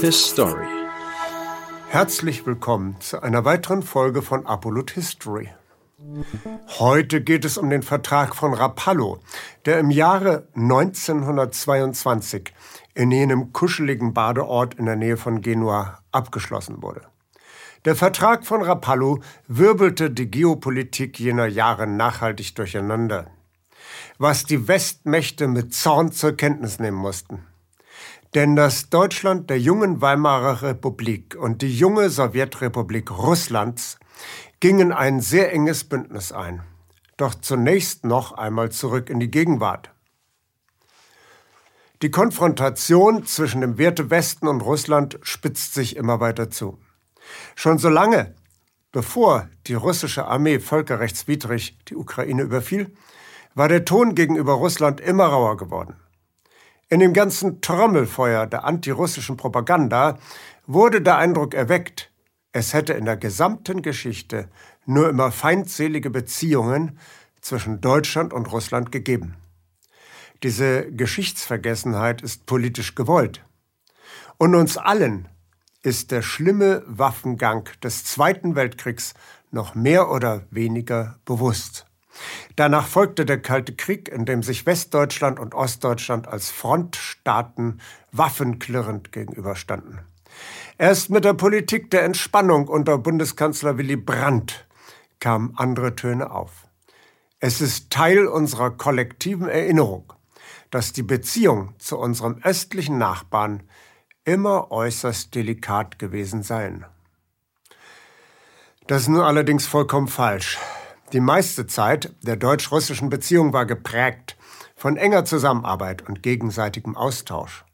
His Story. Herzlich willkommen zu einer weiteren Folge von Apollut History. Heute geht es um den Vertrag von Rapallo, der im Jahre 1922 in jenem kuscheligen Badeort in der Nähe von Genua abgeschlossen wurde. Der Vertrag von Rapallo wirbelte die Geopolitik jener Jahre nachhaltig durcheinander, was die Westmächte mit Zorn zur Kenntnis nehmen mussten. Denn das Deutschland der jungen Weimarer Republik und die junge Sowjetrepublik Russlands gingen ein sehr enges Bündnis ein. Doch zunächst noch einmal zurück in die Gegenwart. Die Konfrontation zwischen dem Werte Westen und Russland spitzt sich immer weiter zu. Schon so lange, bevor die russische Armee völkerrechtswidrig die Ukraine überfiel, war der Ton gegenüber Russland immer rauer geworden. In dem ganzen Trommelfeuer der antirussischen Propaganda wurde der Eindruck erweckt, es hätte in der gesamten Geschichte nur immer feindselige Beziehungen zwischen Deutschland und Russland gegeben. Diese Geschichtsvergessenheit ist politisch gewollt. Und uns allen ist der schlimme Waffengang des Zweiten Weltkriegs noch mehr oder weniger bewusst. Danach folgte der Kalte Krieg, in dem sich Westdeutschland und Ostdeutschland als Frontstaaten waffenklirrend gegenüberstanden. Erst mit der Politik der Entspannung unter Bundeskanzler Willy Brandt kamen andere Töne auf. Es ist Teil unserer kollektiven Erinnerung, dass die Beziehung zu unserem östlichen Nachbarn immer äußerst delikat gewesen seien. Das ist nun allerdings vollkommen falsch. Die meiste Zeit der deutsch-russischen Beziehung war geprägt von enger Zusammenarbeit und gegenseitigem Austausch.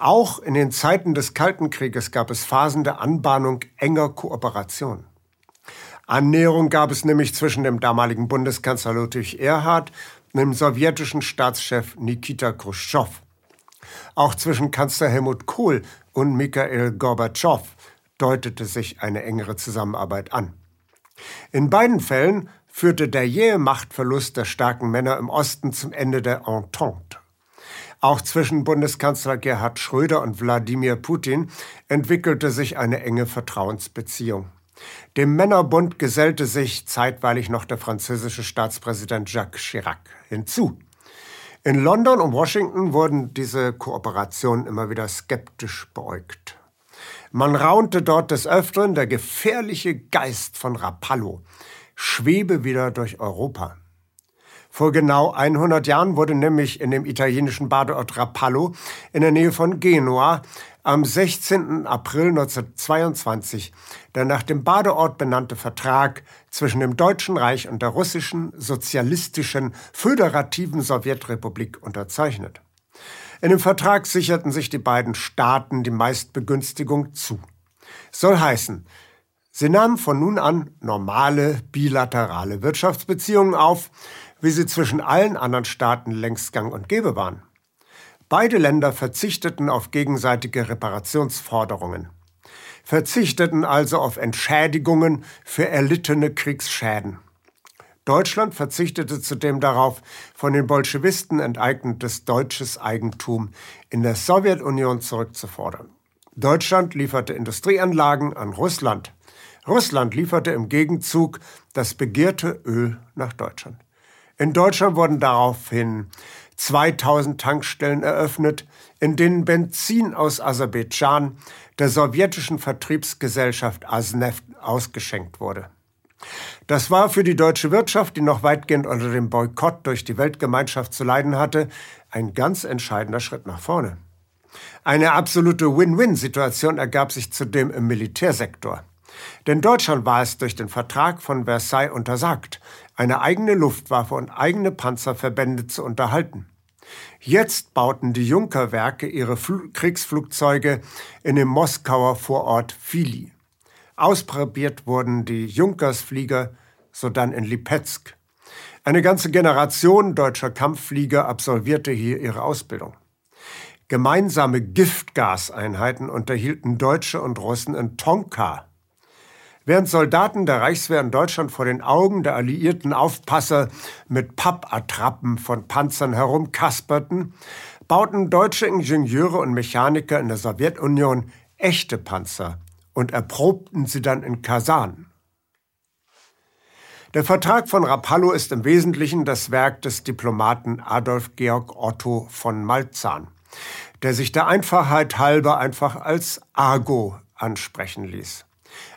Auch in den Zeiten des Kalten Krieges gab es Phasen der Anbahnung enger Kooperation. Annäherung gab es nämlich zwischen dem damaligen Bundeskanzler Ludwig Erhard und dem sowjetischen Staatschef Nikita Khrushchev. Auch zwischen Kanzler Helmut Kohl und Mikhail Gorbatschow deutete sich eine engere Zusammenarbeit an. In beiden Fällen führte der jähe Machtverlust der starken Männer im Osten zum Ende der Entente. Auch zwischen Bundeskanzler Gerhard Schröder und Wladimir Putin entwickelte sich eine enge Vertrauensbeziehung. Dem Männerbund gesellte sich zeitweilig noch der französische Staatspräsident Jacques Chirac hinzu. In London und Washington wurden diese Kooperationen immer wieder skeptisch beäugt. Man raunte dort des Öfteren, der gefährliche Geist von Rapallo schwebe wieder durch Europa. Vor genau 100 Jahren wurde nämlich in dem italienischen Badeort Rapallo in der Nähe von Genua am 16. April 1922 der nach dem Badeort benannte Vertrag zwischen dem Deutschen Reich und der russischen sozialistischen föderativen Sowjetrepublik unterzeichnet. In dem Vertrag sicherten sich die beiden Staaten die Meistbegünstigung zu. Soll heißen, sie nahmen von nun an normale bilaterale Wirtschaftsbeziehungen auf, wie sie zwischen allen anderen Staaten längst gang und gäbe waren. Beide Länder verzichteten auf gegenseitige Reparationsforderungen, verzichteten also auf Entschädigungen für erlittene Kriegsschäden. Deutschland verzichtete zudem darauf, von den Bolschewisten enteignetes deutsches Eigentum in der Sowjetunion zurückzufordern. Deutschland lieferte Industrieanlagen an Russland. Russland lieferte im Gegenzug das begehrte Öl nach Deutschland. In Deutschland wurden daraufhin 2000 Tankstellen eröffnet, in denen Benzin aus Aserbaidschan der sowjetischen Vertriebsgesellschaft Asneft ausgeschenkt wurde. Das war für die deutsche Wirtschaft, die noch weitgehend unter dem Boykott durch die Weltgemeinschaft zu leiden hatte, ein ganz entscheidender Schritt nach vorne. Eine absolute Win-Win-Situation ergab sich zudem im Militärsektor. Denn Deutschland war es durch den Vertrag von Versailles untersagt, eine eigene Luftwaffe und eigene Panzerverbände zu unterhalten. Jetzt bauten die Junkerwerke ihre Fl Kriegsflugzeuge in dem Moskauer Vorort Fili. Ausprobiert wurden die Junkersflieger sodann in Lipetsk. Eine ganze Generation deutscher Kampfflieger absolvierte hier ihre Ausbildung. Gemeinsame Giftgaseinheiten unterhielten Deutsche und Russen in Tonka. Während Soldaten der Reichswehr in Deutschland vor den Augen der alliierten Aufpasser mit Pappattrappen von Panzern herumkasperten, bauten deutsche Ingenieure und Mechaniker in der Sowjetunion echte Panzer und erprobten sie dann in Kasan. Der Vertrag von Rapallo ist im Wesentlichen das Werk des Diplomaten Adolf Georg Otto von Malzahn, der sich der Einfachheit halber einfach als Argo ansprechen ließ.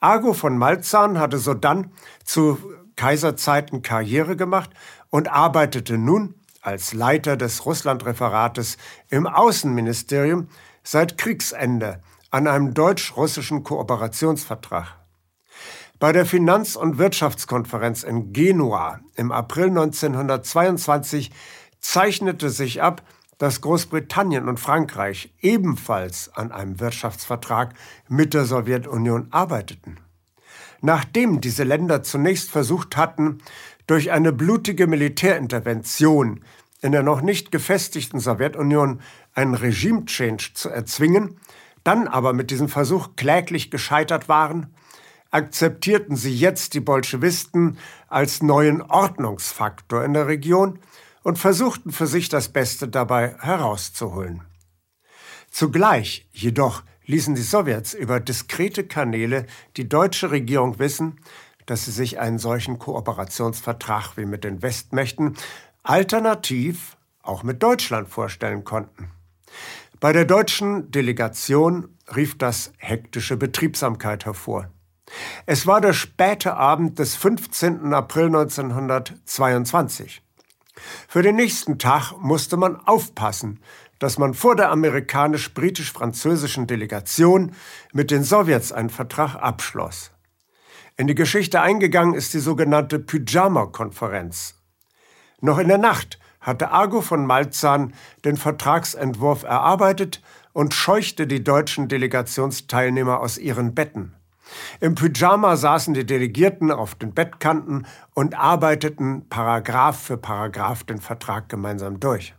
Argo von Malzahn hatte sodann zu Kaiserzeiten Karriere gemacht und arbeitete nun als Leiter des Russlandreferates im Außenministerium seit Kriegsende an einem deutsch-russischen Kooperationsvertrag. Bei der Finanz- und Wirtschaftskonferenz in Genua im April 1922 zeichnete sich ab, dass Großbritannien und Frankreich ebenfalls an einem Wirtschaftsvertrag mit der Sowjetunion arbeiteten. Nachdem diese Länder zunächst versucht hatten, durch eine blutige Militärintervention in der noch nicht gefestigten Sowjetunion einen Regime-Change zu erzwingen, dann aber mit diesem Versuch kläglich gescheitert waren, akzeptierten sie jetzt die Bolschewisten als neuen Ordnungsfaktor in der Region und versuchten für sich das Beste dabei herauszuholen. Zugleich jedoch ließen die Sowjets über diskrete Kanäle die deutsche Regierung wissen, dass sie sich einen solchen Kooperationsvertrag wie mit den Westmächten alternativ auch mit Deutschland vorstellen konnten. Bei der deutschen Delegation rief das hektische Betriebsamkeit hervor. Es war der späte Abend des 15. April 1922. Für den nächsten Tag musste man aufpassen, dass man vor der amerikanisch-britisch-französischen Delegation mit den Sowjets einen Vertrag abschloss. In die Geschichte eingegangen ist die sogenannte Pyjama-Konferenz. Noch in der Nacht hatte Argo von Malzahn den Vertragsentwurf erarbeitet und scheuchte die deutschen Delegationsteilnehmer aus ihren Betten. Im Pyjama saßen die Delegierten auf den Bettkanten und arbeiteten Paragraph für Paragraph den Vertrag gemeinsam durch.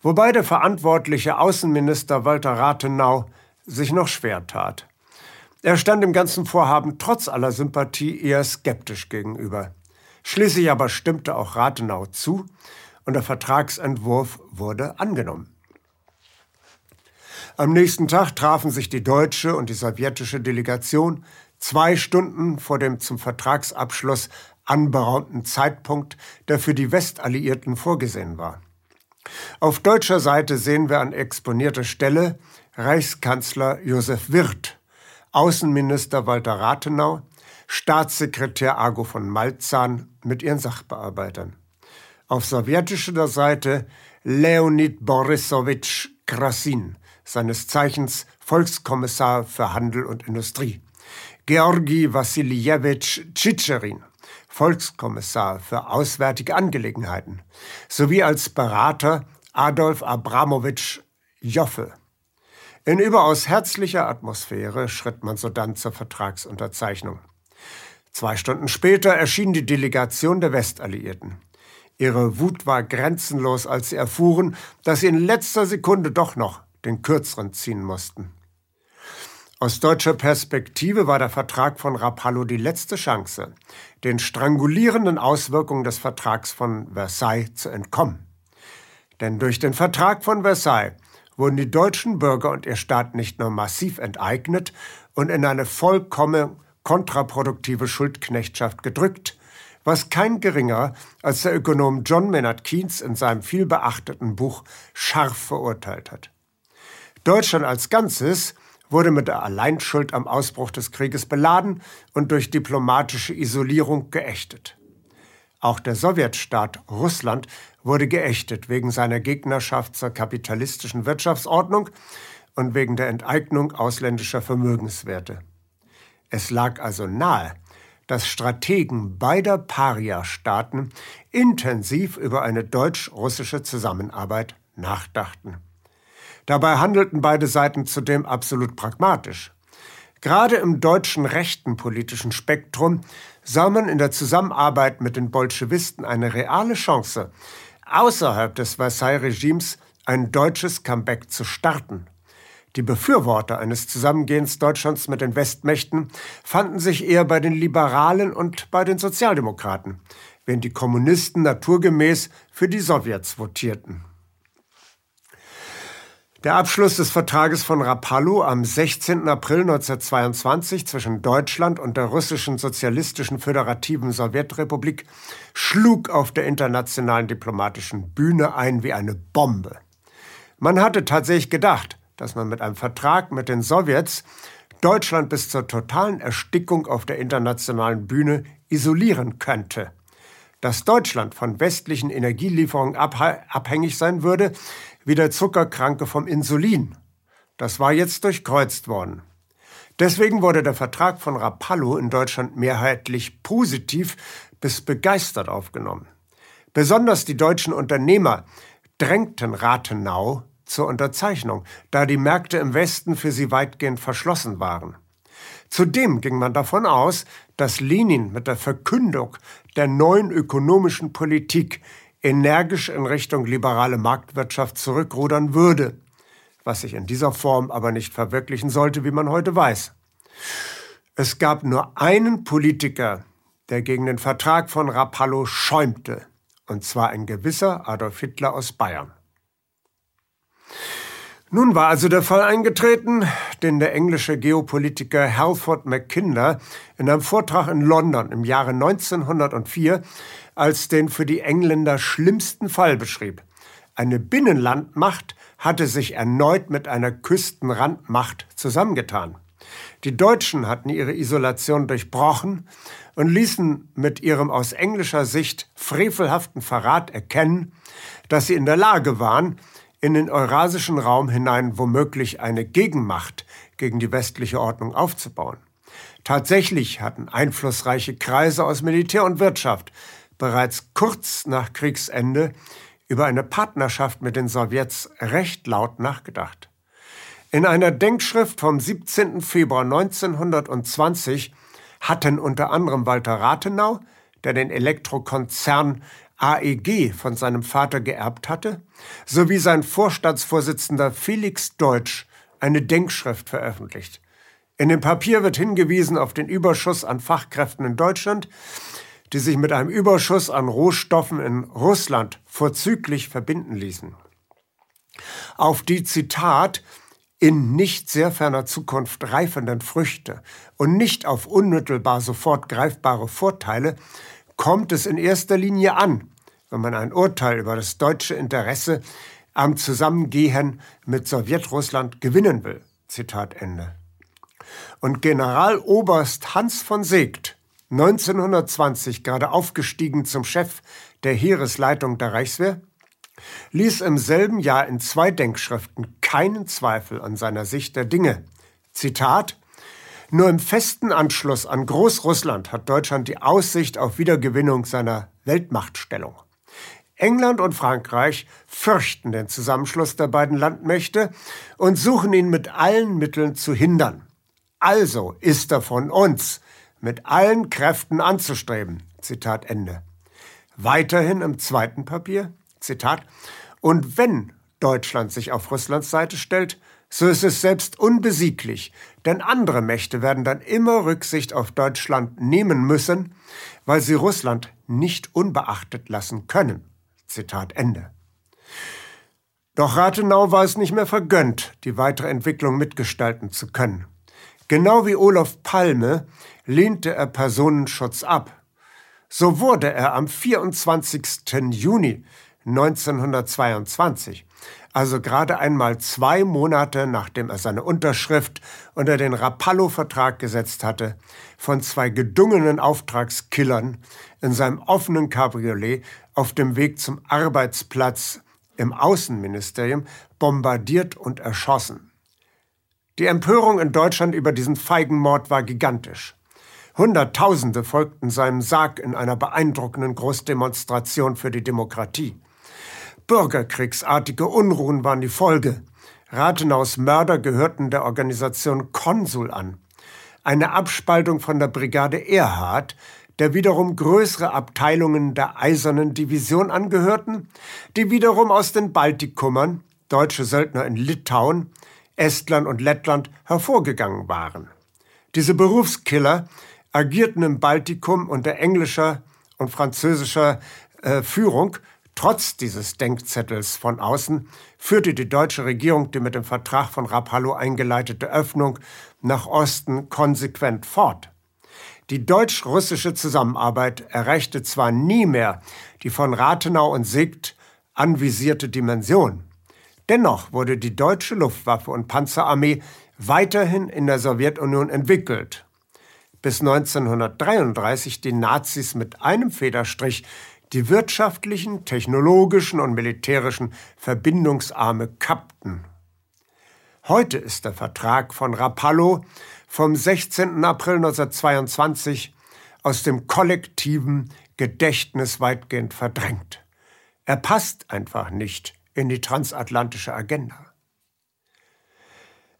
Wobei der verantwortliche Außenminister Walter Rathenau sich noch schwer tat. Er stand dem ganzen Vorhaben trotz aller Sympathie eher skeptisch gegenüber. Schließlich aber stimmte auch Rathenau zu und der Vertragsentwurf wurde angenommen. Am nächsten Tag trafen sich die deutsche und die sowjetische Delegation zwei Stunden vor dem zum Vertragsabschluss anberaumten Zeitpunkt, der für die Westalliierten vorgesehen war. Auf deutscher Seite sehen wir an exponierter Stelle Reichskanzler Josef Wirth, Außenminister Walter Rathenau, Staatssekretär Argo von Malzahn mit ihren Sachbearbeitern. Auf sowjetischer Seite Leonid Borisowitsch Krasin, seines Zeichens Volkskommissar für Handel und Industrie. Georgi Wassiljewitsch Tschitscherin, Volkskommissar für Auswärtige Angelegenheiten, sowie als Berater Adolf Abramowitsch Joffe. In überaus herzlicher Atmosphäre schritt man sodann zur Vertragsunterzeichnung. Zwei Stunden später erschien die Delegation der Westalliierten. Ihre Wut war grenzenlos, als sie erfuhren, dass sie in letzter Sekunde doch noch den kürzeren ziehen mussten. Aus deutscher Perspektive war der Vertrag von Rapallo die letzte Chance, den strangulierenden Auswirkungen des Vertrags von Versailles zu entkommen. Denn durch den Vertrag von Versailles wurden die deutschen Bürger und ihr Staat nicht nur massiv enteignet und in eine vollkommen kontraproduktive Schuldknechtschaft gedrückt, was kein geringer als der Ökonom John Maynard Keynes in seinem vielbeachteten Buch scharf verurteilt hat. Deutschland als Ganzes wurde mit der Alleinschuld am Ausbruch des Krieges beladen und durch diplomatische Isolierung geächtet. Auch der Sowjetstaat Russland wurde geächtet wegen seiner Gegnerschaft zur kapitalistischen Wirtschaftsordnung und wegen der Enteignung ausländischer Vermögenswerte. Es lag also nahe, dass Strategen beider Paria-Staaten intensiv über eine deutsch-russische Zusammenarbeit nachdachten. Dabei handelten beide Seiten zudem absolut pragmatisch. Gerade im deutschen rechten politischen Spektrum sah man in der Zusammenarbeit mit den Bolschewisten eine reale Chance, außerhalb des Versailles-Regimes ein deutsches Comeback zu starten. Die Befürworter eines Zusammengehens Deutschlands mit den Westmächten fanden sich eher bei den Liberalen und bei den Sozialdemokraten, während die Kommunisten naturgemäß für die Sowjets votierten. Der Abschluss des Vertrages von Rapallo am 16. April 1922 zwischen Deutschland und der russischen sozialistischen föderativen Sowjetrepublik schlug auf der internationalen diplomatischen Bühne ein wie eine Bombe. Man hatte tatsächlich gedacht, dass man mit einem Vertrag mit den Sowjets Deutschland bis zur totalen Erstickung auf der internationalen Bühne isolieren könnte. Dass Deutschland von westlichen Energielieferungen abhängig sein würde, wie der Zuckerkranke vom Insulin. Das war jetzt durchkreuzt worden. Deswegen wurde der Vertrag von Rapallo in Deutschland mehrheitlich positiv bis begeistert aufgenommen. Besonders die deutschen Unternehmer drängten Rathenau zur Unterzeichnung, da die Märkte im Westen für sie weitgehend verschlossen waren. Zudem ging man davon aus, dass Lenin mit der Verkündung der neuen ökonomischen Politik energisch in Richtung liberale Marktwirtschaft zurückrudern würde, was sich in dieser Form aber nicht verwirklichen sollte, wie man heute weiß. Es gab nur einen Politiker, der gegen den Vertrag von Rapallo schäumte, und zwar ein gewisser Adolf Hitler aus Bayern. Nun war also der Fall eingetreten, den der englische Geopolitiker Halford Mackinder in einem Vortrag in London im Jahre 1904 als den für die Engländer schlimmsten Fall beschrieb. Eine Binnenlandmacht hatte sich erneut mit einer Küstenrandmacht zusammengetan. Die Deutschen hatten ihre Isolation durchbrochen und ließen mit ihrem aus englischer Sicht frevelhaften Verrat erkennen, dass sie in der Lage waren, in den eurasischen Raum hinein womöglich eine Gegenmacht gegen die westliche Ordnung aufzubauen. Tatsächlich hatten einflussreiche Kreise aus Militär und Wirtschaft bereits kurz nach Kriegsende über eine Partnerschaft mit den Sowjets recht laut nachgedacht. In einer Denkschrift vom 17. Februar 1920 hatten unter anderem Walter Rathenau, der den Elektrokonzern AEG von seinem Vater geerbt hatte, sowie sein Vorstandsvorsitzender Felix Deutsch eine Denkschrift veröffentlicht. In dem Papier wird hingewiesen auf den Überschuss an Fachkräften in Deutschland, die sich mit einem Überschuss an Rohstoffen in Russland vorzüglich verbinden ließen. Auf die Zitat in nicht sehr ferner Zukunft reifenden Früchte und nicht auf unmittelbar sofort greifbare Vorteile kommt es in erster Linie an, wenn man ein Urteil über das deutsche Interesse am Zusammengehen mit Sowjetrussland gewinnen will. Zitat Ende. Und Generaloberst Hans von Seegt, 1920 gerade aufgestiegen zum Chef der Heeresleitung der Reichswehr, ließ im selben Jahr in zwei Denkschriften keinen Zweifel an seiner Sicht der Dinge. Zitat nur im festen Anschluss an Großrussland hat Deutschland die Aussicht auf Wiedergewinnung seiner Weltmachtstellung. England und Frankreich fürchten den Zusammenschluss der beiden Landmächte und suchen ihn mit allen Mitteln zu hindern. Also ist er von uns mit allen Kräften anzustreben. Zitat Ende. Weiterhin im zweiten Papier, Zitat, und wenn Deutschland sich auf Russlands Seite stellt, so ist es selbst unbesieglich, denn andere Mächte werden dann immer Rücksicht auf Deutschland nehmen müssen, weil sie Russland nicht unbeachtet lassen können. Zitat Ende. Doch Rathenau war es nicht mehr vergönnt, die weitere Entwicklung mitgestalten zu können. Genau wie Olof Palme lehnte er Personenschutz ab. So wurde er am 24. Juni 1922 also gerade einmal zwei Monate nachdem er seine Unterschrift unter den Rapallo-Vertrag gesetzt hatte, von zwei gedungenen Auftragskillern in seinem offenen Cabriolet auf dem Weg zum Arbeitsplatz im Außenministerium bombardiert und erschossen. Die Empörung in Deutschland über diesen Feigenmord war gigantisch. Hunderttausende folgten seinem Sarg in einer beeindruckenden Großdemonstration für die Demokratie. Bürgerkriegsartige Unruhen waren die Folge. Rathenaus Mörder gehörten der Organisation Konsul an, eine Abspaltung von der Brigade Erhard, der wiederum größere Abteilungen der Eisernen Division angehörten, die wiederum aus den Baltikummern, deutsche Söldner in Litauen, Estland und Lettland hervorgegangen waren. Diese Berufskiller agierten im Baltikum unter englischer und französischer äh, Führung Trotz dieses Denkzettels von außen führte die deutsche Regierung die mit dem Vertrag von Rapallo eingeleitete Öffnung nach Osten konsequent fort. Die deutsch-russische Zusammenarbeit erreichte zwar nie mehr die von Rathenau und Siegt anvisierte Dimension. Dennoch wurde die deutsche Luftwaffe und Panzerarmee weiterhin in der Sowjetunion entwickelt, bis 1933 die Nazis mit einem Federstrich die wirtschaftlichen, technologischen und militärischen Verbindungsarme kappten. Heute ist der Vertrag von Rapallo vom 16. April 1922 aus dem kollektiven Gedächtnis weitgehend verdrängt. Er passt einfach nicht in die transatlantische Agenda.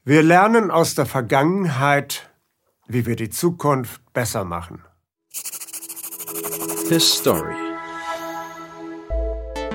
Wir lernen aus der Vergangenheit, wie wir die Zukunft besser machen. His Story